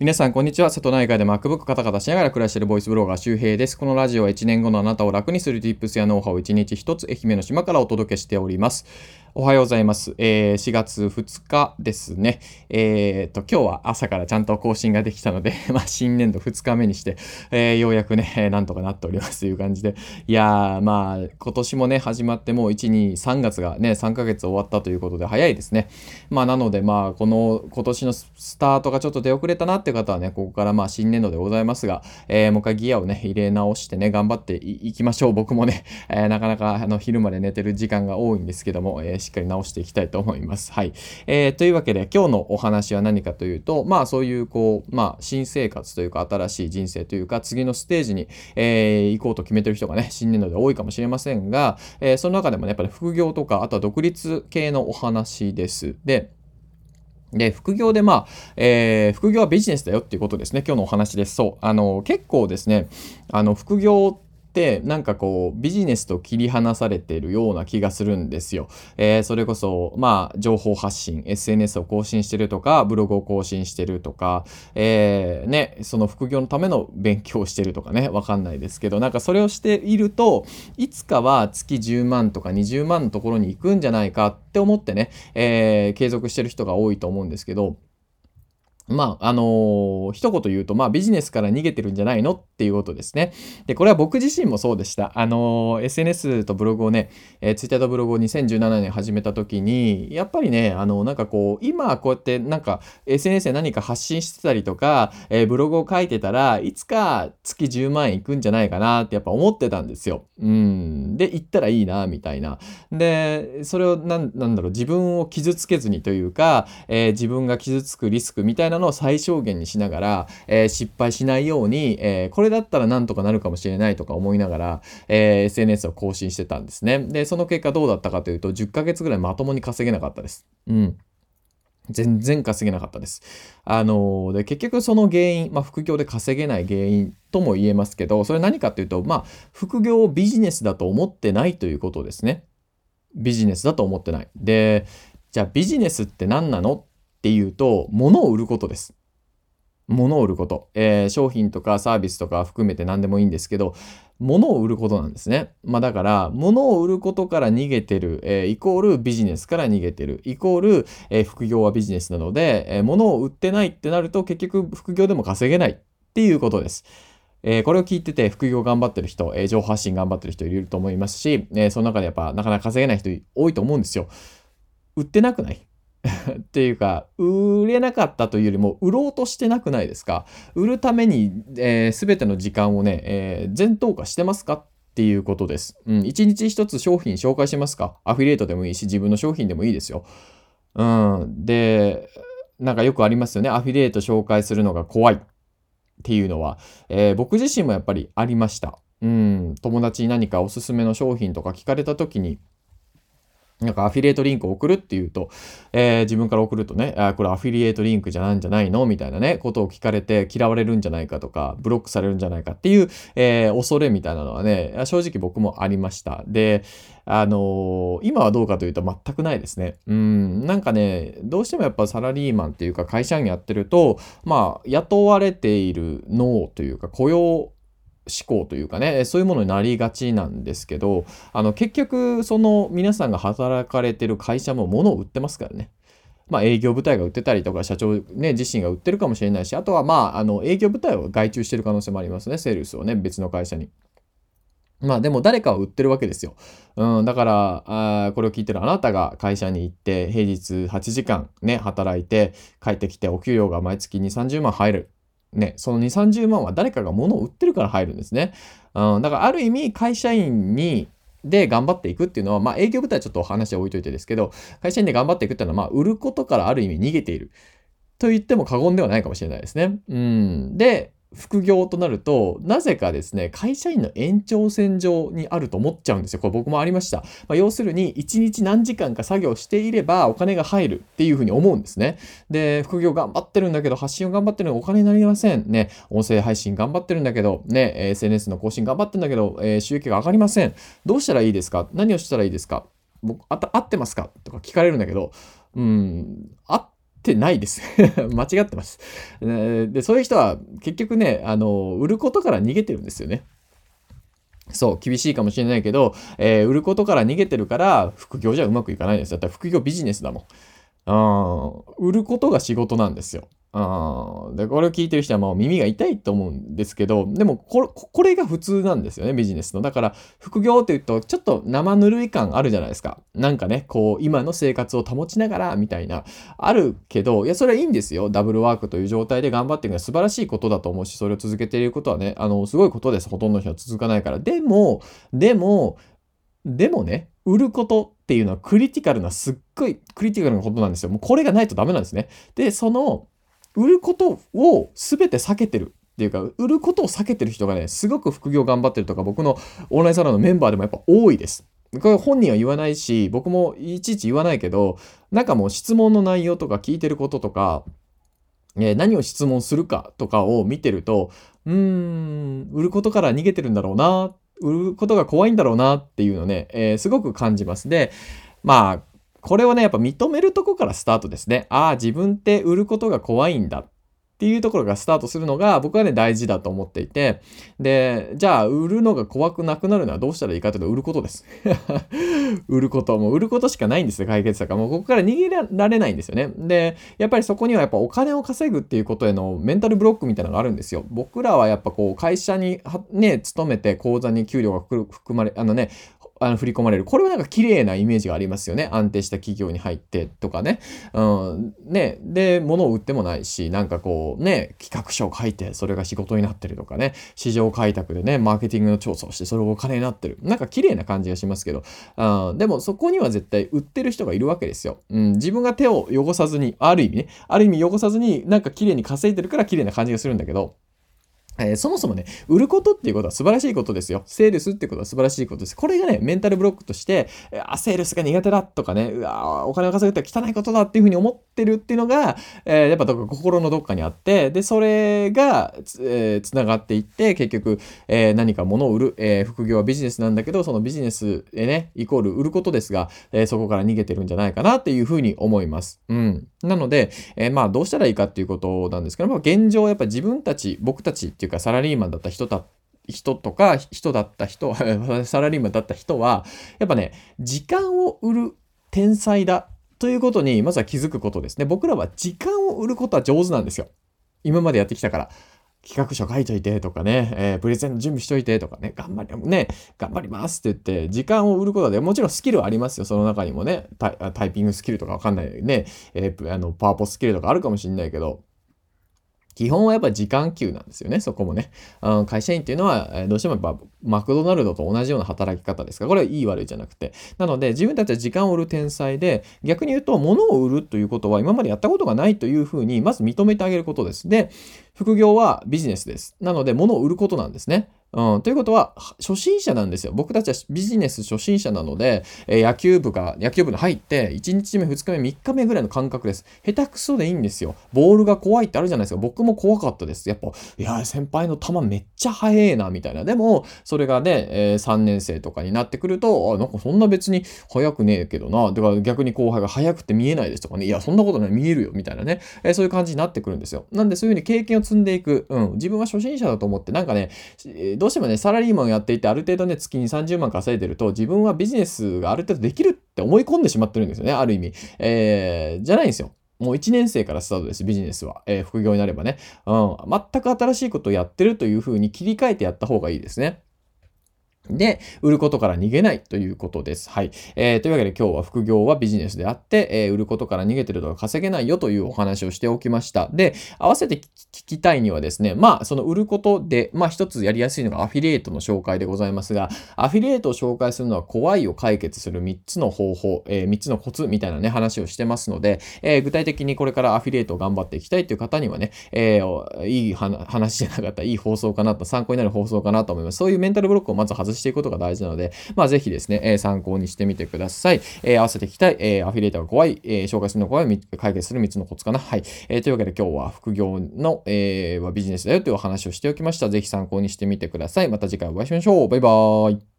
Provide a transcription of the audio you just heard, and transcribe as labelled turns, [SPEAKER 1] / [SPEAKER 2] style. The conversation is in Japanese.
[SPEAKER 1] 皆さん、こんにちは。瀬戸内海で MacBook カタカタしながら暮らしているボイスブロガー周平です。このラジオは1年後のあなたを楽にするティップスやノウハウを1日1つ愛媛の島からお届けしております。おはようございます。えー、4月2日ですね。えー、と、今日は朝からちゃんと更新ができたので、まあ、新年度2日目にして、えー、ようやくね、なんとかなっておりますという感じで。いやー、まあ、今年もね、始まってもう1、2、3月がね、3ヶ月終わったということで、早いですね。まあ、なので、まあ、この、今年のスタートがちょっと出遅れたなっていう方はね、ここからまあ、新年度でございますが、えー、もう一回ギアをね、入れ直してね、頑張っていきましょう。僕もね、えー、なかなか、あの、昼まで寝てる時間が多いんですけども、えー、しっかり直していきたいと思います。はい。えー、というわけで今日のお話は何かというと、まあそういうこう、まあ新生活というか新しい人生というか次のステージに、えー、行こうと決めてる人がね、新年度で多いかもしれませんが、えー、その中でもね、やっぱり副業とか、あとは独立系のお話です。で、で、副業でまあ、えー、副業はビジネスだよっていうことですね。今日のお話です。そう。あの、結構ですね、あの、副業ってなんかこうビジネスと切り離されてるような気がするんですよ。えー、それこそまあ情報発信 SNS を更新してるとかブログを更新してるとか、えー、ねその副業のための勉強をしてるとかねわかんないですけどなんかそれをしているといつかは月10万とか20万のところに行くんじゃないかって思ってね、えー、継続してる人が多いと思うんですけどまあ、あのー、一言言うと、まあ、ビジネスから逃げてるんじゃないのっていうことですね。で、これは僕自身もそうでした。あのー、SNS とブログをね、えー、Twitter とブログを2017年始めた時に、やっぱりね、あの、なんかこう、今こうやってなんか SNS で何か発信してたりとか、えー、ブログを書いてたらいつか月10万円いくんじゃないかなってやっぱ思ってたんですよ。うん。で、行ったらいいな、みたいな。で、それをなん、なんだろう、自分を傷つけずにというか、えー、自分が傷つくリスクみたいなのを最小限にしながら、えー、失敗しないように、えー、これだったらなんとかなるかもしれないとか思いながら、え SNS を更新してたんですね。で、その結果どうだったかというと、10ヶ月ぐらいまともに稼げなかったです。うん。全然稼げなかったです。あので、結局その原因、まあ、副業で稼げない原因とも言えますけど、それ何かっていうと、まあ、副業をビジネスだと思ってないということですね。ビジネスだと思ってない。で、じゃあビジネスって何なの？っていうと、物を売ることです。物を売ること。えー、商品とかサービスとか含めて何でもいいんですけど、物を売ることなんですね。まあだから、物を売ることから逃げてる、えー、イコールビジネスから逃げてる、イコール、えー、副業はビジネスなので、えー、物を売ってないってなると結局副業でも稼げないっていうことです。えー、これを聞いてて副業頑張ってる人、えー、情報発信頑張ってる人いると思いますし、えー、その中でやっぱなかなか稼げない人多いと思うんですよ。売ってなくない？っていうか、売れなかったというよりも、売ろうとしてなくないですか？売るために、えー、ての時間をね、えー、全投下してますか？っていうことです。うん。一日一つ商品紹介しますか？アフィリエイトでもいいし、自分の商品でもいいですよ。うん。で、なんかよくありますよね。アフィリエイト紹介するのが怖いっていうのは、えー、僕自身もやっぱりありました。うん。友達に何かおすすめの商品とか聞かれた時に、なんかアフィリエイトリンクを送るっていうと、えー、自分から送るとね、あこれアフィリエイトリンクじゃないんじゃないのみたいなね、ことを聞かれて嫌われるんじゃないかとか、ブロックされるんじゃないかっていう、えー、恐れみたいなのはね、正直僕もありました。で、あのー、今はどうかというと全くないですね。うん、なんかね、どうしてもやっぱサラリーマンっていうか会社員やってると、まあ、雇われている脳というか雇用思考というかね、そういうものになりがちなんですけど、あの、結局、その皆さんが働かれてる会社も物を売ってますからね。まあ、営業部隊が売ってたりとか、社長ね、自身が売ってるかもしれないし、あとはまあ、あの、営業部隊を外注してる可能性もありますね、セールスをね、別の会社に。まあでも誰かは売ってるわけですよ。うん、だからあ、これを聞いてるあなたが会社に行って、平日8時間ね、働いて、帰ってきてお給料が毎月2、30万入る。ね、その2、30万は誰かが物を売ってるから入るんですね。うん、だからある意味会社員にで頑張っていくっていうのは、まあ営業部隊はちょっとお話は置いといてですけど、会社員で頑張っていくっていうのは、まあ売ることからある意味逃げている。と言っても過言ではないかもしれないですね。うん。で、副業となると、なぜかですね、会社員の延長線上にあると思っちゃうんですよ。これ僕もありました。まあ、要するに、1日何時間か作業していればお金が入るっていうふうに思うんですね。で、副業頑張ってるんだけど、発信を頑張ってるのお金になりません。ね、音声配信頑張ってるんだけど、ね、SNS の更新頑張ってるんだけど、えー、収益が上がりません。どうしたらいいですか？何をしたらいいですか？僕、あ合ってますか？とか聞かれるんだけど、うん、合っってないです。間違ってます。で、そういう人は結局ね、あの、売ることから逃げてるんですよね。そう、厳しいかもしれないけど、えー、売ることから逃げてるから、副業じゃうまくいかないんです。だったら副業ビジネスだもん。売ることが仕事なんですよ。あで、これを聞いてる人はもう耳が痛いと思うんですけど、でもこれ、が普通なんですよね、ビジネスの。だから、副業って言うと、ちょっと生ぬるい感あるじゃないですか。なんかね、こう、今の生活を保ちながら、みたいな、あるけど、いや、それはいいんですよ。ダブルワークという状態で頑張っていくのは素晴らしいことだと思うし、それを続けていることはね、あの、すごいことです。ほとんどの人は続かないから。でも、でも、でもね、売ることっていうのはクリティカルな、すっごいクリティカルなことなんですよ。もうこれがないとダメなんですね。で、その、売ることを全て避けてるっていうか、売ることを避けてる人がね、すごく副業頑張ってるとか、僕のオンラインサロンのメンバーでもやっぱ多いです。これ本人は言わないし、僕もいちいち言わないけど、なんかもう質問の内容とか聞いてることとか、え、何を質問するかとかを見てると、うーん、売ることから逃げてるんだろうな売ることが怖いんだろうなっていうのね、えー、すごく感じます。で、まあ、これをね、やっぱ認めるとこからスタートですね。ああ、自分って売ることが怖いんだっていうところがスタートするのが僕はね大事だと思っていて。でじゃあ売るのが怖くなくなるのはどうしたらいいかというと売ることです。売ることもう売ることしかないんですよ解決策はもうここから逃げられないんですよね。でやっぱりそこにはやっぱお金を稼ぐっていうことへのメンタルブロックみたいなのがあるんですよ。僕らはやっぱこう会社にね勤めて口座に給料が含まれあのねあの振り込まれる。これはなんか綺麗なイメージがありますよね。安定した企業に入ってとかね。うん。ね。で、物を売ってもないし、なんかこうね、企画書を書いて、それが仕事になってるとかね。市場開拓でね、マーケティングの調査をして、それがお金になってる。なんか綺麗な感じがしますけど、うん、でもそこには絶対売ってる人がいるわけですよ。うん。自分が手を汚さずに、ある意味ね、ある意味汚さずに、なんか綺麗に稼いでるから綺麗な感じがするんだけど、えー、そもそもね、売ることっていうことは素晴らしいことですよ。セールスってことは素晴らしいことです。これがね、メンタルブロックとして、あ、セールスが苦手だとかね、うわお金を稼ぐって汚いことだっていうふうに思ってるっていうのが、えー、やっぱどっか心のどっかにあって、で、それが、えー、つながっていって、結局、えー、何か物を売る、え、副業はビジネスなんだけど、そのビジネスでね、イコール売ることですが、え、そこから逃げてるんじゃないかなっていうふうに思います。うん。なので、え、まあ、どうしたらいいかっていうことなんですけど、まあ、現状、やっぱ自分たち、僕たちっていうかサラリーマンだった人だ人とか、人だった人、サラリーマンだった人は、やっぱね、時間を売る天才だということに、まずは気づくことですね。僕らは時間を売ることは上手なんですよ。今までやってきたから。企画書書いといてとかね、えー、プレゼント準備しといてとかね、頑張り、ね、頑張りますって言って、時間を売ることで、もちろんスキルはありますよ。その中にもね、タイピングスキルとかわかんないね、えー、あの、パワポスキルとかあるかもしんないけど、基本はやっぱ時間給なんですよね、そこもね。あの会社員っていうのは、どうしてもやっぱマクドナルドと同じような働き方ですから、これはいい悪いじゃなくて。なので、自分たちは時間を売る天才で、逆に言うと、物を売るということは今までやったことがないというふうに、まず認めてあげることです。で、副業はビジネスです。なので、物を売ることなんですね。うん、ということは、初心者なんですよ。僕たちはビジネス初心者なので、えー、野球部が、野球部に入って、1日目、2日目、3日目ぐらいの感覚です。下手くそでいいんですよ。ボールが怖いってあるじゃないですか。僕も怖かったです。やっぱ、いや、先輩の球めっちゃ速えな、みたいな。でも、それがね、えー、3年生とかになってくると、あ、なんかそんな別に速くねえけどな。だから逆に後輩が速くて見えないですとかね。いや、そんなことない、見えるよ、みたいなね。えー、そういう感じになってくるんですよ。なんで、そういうふうに経験を積んでいく。うん。自分は初心者だと思って、なんかね、どうしてもね、サラリーマンをやっていて、ある程度ね、月に30万稼いでると、自分はビジネスがある程度できるって思い込んでしまってるんですよね、ある意味。えー、じゃないんですよ。もう1年生からスタートです、ビジネスは。えー、副業になればね。うん。全く新しいことをやってるというふうに切り替えてやった方がいいですね。で、売ることから逃げないということです。はい。えー、というわけで今日は副業はビジネスであって、えー、売ることから逃げてるとか稼げないよというお話をしておきました。で、合わせて聞きたいにはですね、まあ、その売ることで、まあ一つやりやすいのがアフィリエイトの紹介でございますが、アフィリエイトを紹介するのは怖いを解決する3つの方法、えー、3つのコツみたいなね、話をしてますので、えー、具体的にこれからアフィリエイトを頑張っていきたいという方にはね、えー、いい話じゃなかった、いい放送かなと、参考になる放送かなと思います。そういうメンタルブロックをまず外ししていくことが大事なので、で、まあ、ぜひですね、えー、参考にしてみてください。えー、合わせていきたい、えー、アフィリエイターが怖い、えー、紹介するのが怖い、解決する3つのコツかな。はい。えー、というわけで今日は副業の、えー、ビジネスだよというお話をしておきました。ぜひ参考にしてみてください。また次回お会いしましょう。バイバーイ。